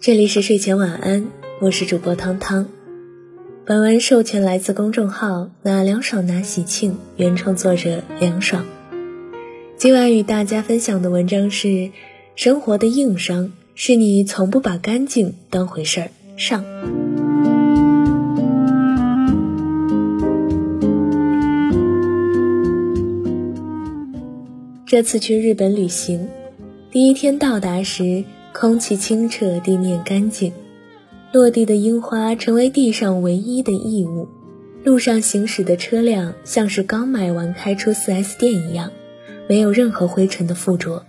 这里是睡前晚安，我是主播汤汤。本文授权来自公众号“哪凉爽哪喜庆”，原创作者凉爽。今晚与大家分享的文章是：生活的硬伤是你从不把干净当回事儿。上。这次去日本旅行，第一天到达时。空气清澈，地面干净，落地的樱花成为地上唯一的异物。路上行驶的车辆像是刚买完开出 4S 店一样，没有任何灰尘的附着。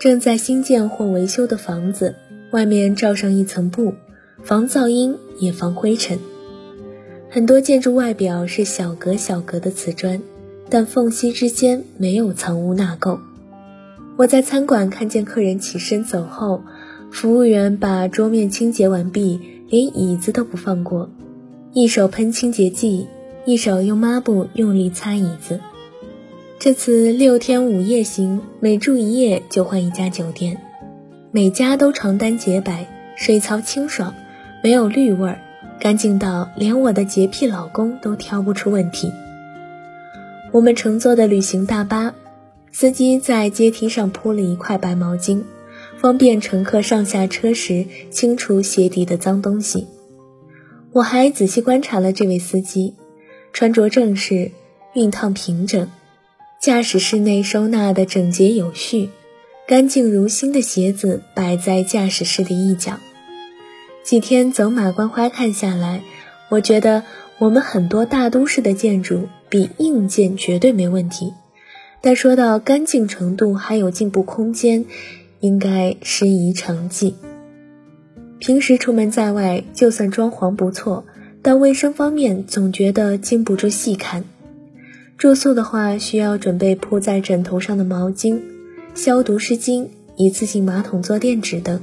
正在新建或维修的房子，外面罩上一层布，防噪音也防灰尘。很多建筑外表是小格小格的瓷砖，但缝隙之间没有藏污纳垢。我在餐馆看见客人起身走后。服务员把桌面清洁完毕，连椅子都不放过，一手喷清洁剂，一手用抹布用力擦椅子。这次六天五夜行，每住一夜就换一家酒店，每家都床单洁白，水槽清爽，没有绿味儿，干净到连我的洁癖老公都挑不出问题。我们乘坐的旅行大巴，司机在阶梯上铺了一块白毛巾。方便乘客上下车时清除鞋底的脏东西。我还仔细观察了这位司机，穿着正式，熨烫平整，驾驶室内收纳的整洁有序，干净如新的鞋子摆在驾驶室的一角。几天走马观花看下来，我觉得我们很多大都市的建筑比硬件绝对没问题，但说到干净程度，还有进步空间。应该适宜成绩。平时出门在外，就算装潢不错，但卫生方面总觉得经不住细看。住宿的话，需要准备铺在枕头上的毛巾、消毒湿巾、一次性马桶坐垫纸等。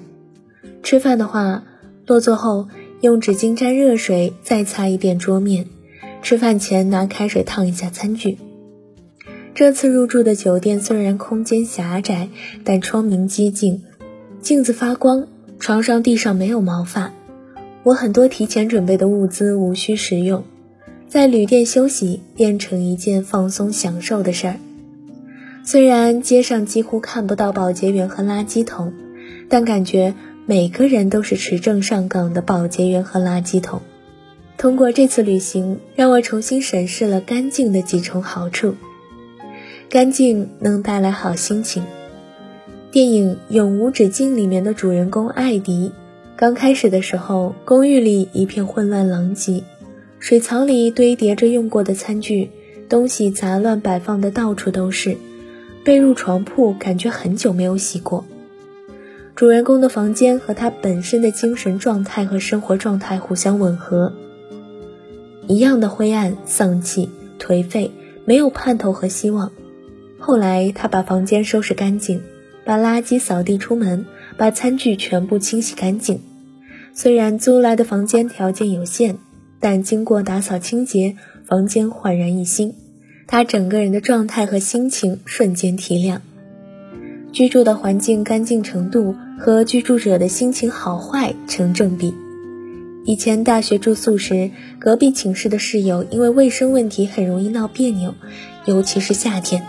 吃饭的话，落座后用纸巾沾热水，再擦一遍桌面。吃饭前拿开水烫一下餐具。这次入住的酒店虽然空间狭窄，但窗明几净，镜子发光，床上地上没有毛发。我很多提前准备的物资无需食用，在旅店休息变成一件放松享受的事儿。虽然街上几乎看不到保洁员和垃圾桶，但感觉每个人都是持证上岗的保洁员和垃圾桶。通过这次旅行，让我重新审视了干净的几重好处。干净能带来好心情。电影《永无止境》里面的主人公艾迪，刚开始的时候，公寓里一片混乱狼藉，水槽里堆叠着用过的餐具，东西杂乱摆放的到处都是，被褥床铺感觉很久没有洗过。主人公的房间和他本身的精神状态和生活状态互相吻合，一样的灰暗、丧气、颓废，没有盼头和希望。后来，他把房间收拾干净，把垃圾扫地出门，把餐具全部清洗干净。虽然租来的房间条件有限，但经过打扫清洁，房间焕然一新。他整个人的状态和心情瞬间提亮。居住的环境干净程度和居住者的心情好坏成正比。以前大学住宿时，隔壁寝室的室友因为卫生问题很容易闹别扭，尤其是夏天。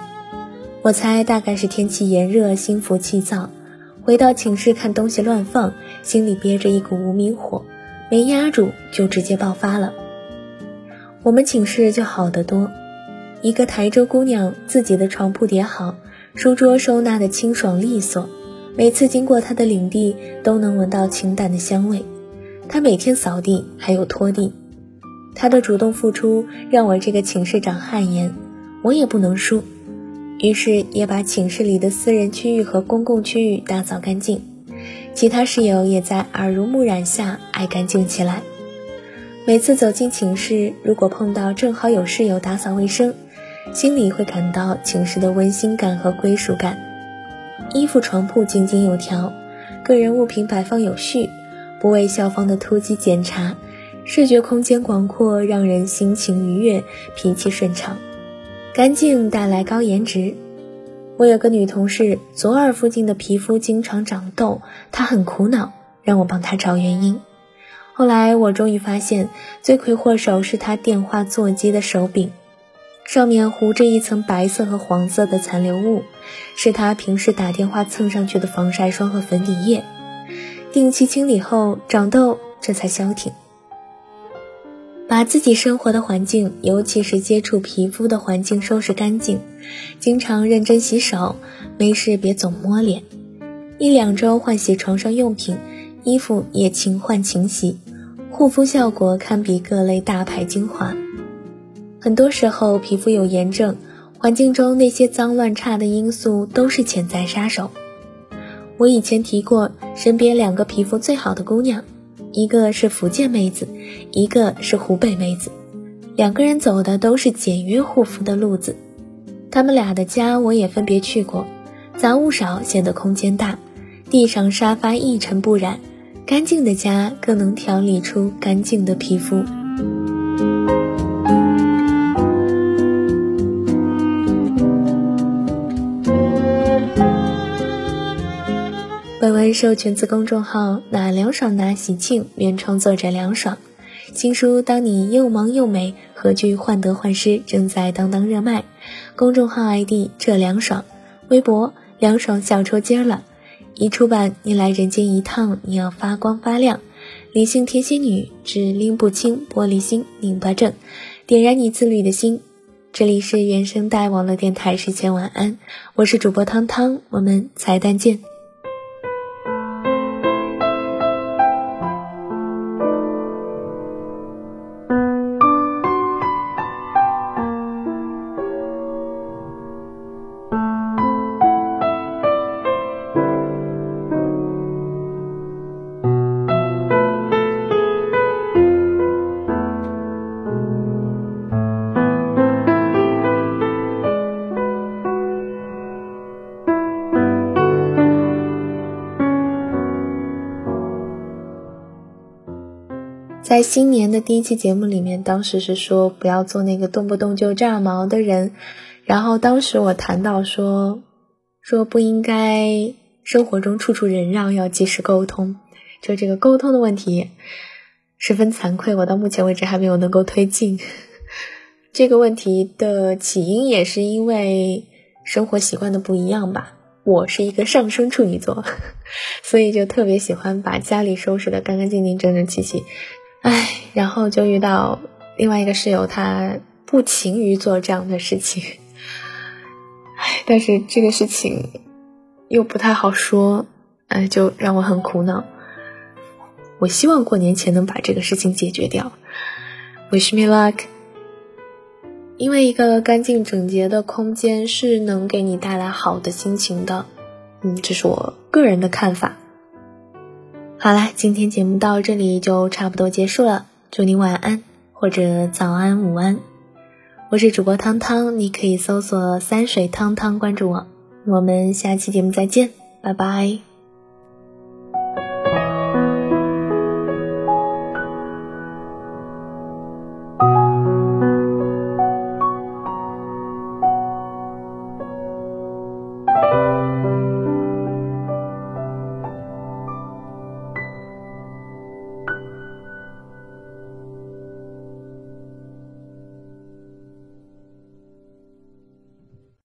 我猜大概是天气炎热，心浮气躁，回到寝室看东西乱放，心里憋着一股无名火，没压住就直接爆发了。我们寝室就好得多，一个台州姑娘，自己的床铺叠好，书桌收纳的清爽利索，每次经过她的领地都能闻到清淡的香味。她每天扫地还有拖地，她的主动付出让我这个寝室长汗颜，我也不能输。于是也把寝室里的私人区域和公共区域打扫干净，其他室友也在耳濡目染下爱干净起来。每次走进寝室，如果碰到正好有室友打扫卫生，心里会感到寝室的温馨感和归属感。衣服、床铺井井有条，个人物品摆放有序，不为校方的突击检查，视觉空间广阔，让人心情愉悦，脾气顺畅。干净带来高颜值。我有个女同事，左耳附近的皮肤经常长痘，她很苦恼，让我帮她找原因。后来我终于发现，罪魁祸首是她电话座机的手柄，上面糊着一层白色和黄色的残留物，是她平时打电话蹭上去的防晒霜和粉底液。定期清理后，长痘这才消停。把自己生活的环境，尤其是接触皮肤的环境收拾干净，经常认真洗手，没事别总摸脸，一两周换洗床上用品，衣服也勤换勤洗，护肤效果堪比各类大牌精华。很多时候，皮肤有炎症，环境中那些脏乱差的因素都是潜在杀手。我以前提过，身边两个皮肤最好的姑娘。一个是福建妹子，一个是湖北妹子，两个人走的都是简约护肤的路子。他们俩的家我也分别去过，杂物少，显得空间大，地上沙发一尘不染，干净的家更能调理出干净的皮肤。授权自公众号“哪凉爽哪喜庆”原创作者凉爽，新书《当你又忙又美，何惧患得患失》正在当当热卖。公众号 ID 这凉爽，微博凉爽小抽筋了。一出版，你来人间一趟，你要发光发亮。理性天蝎女，只拎不清玻璃心，拧巴症，点燃你自律的心。这里是原声带网络电台，睡前晚安，我是主播汤汤，我们彩蛋见。在新年的第一期节目里面，当时是说不要做那个动不动就炸毛的人。然后当时我谈到说，说不应该生活中处处忍让，要及时沟通。就这个沟通的问题，十分惭愧，我到目前为止还没有能够推进。这个问题的起因也是因为生活习惯的不一样吧。我是一个上升处女座，所以就特别喜欢把家里收拾的干干净净、整整齐齐。唉，然后就遇到另外一个室友，他不勤于做这样的事情。唉，但是这个事情又不太好说，唉，就让我很苦恼。我希望过年前能把这个事情解决掉。Wish me luck。因为一个干净整洁的空间是能给你带来好的心情的。嗯，这是我个人的看法。好啦，今天节目到这里就差不多结束了。祝你晚安或者早安、午安。我是主播汤汤，你可以搜索“三水汤汤”关注我。我们下期节目再见，拜拜。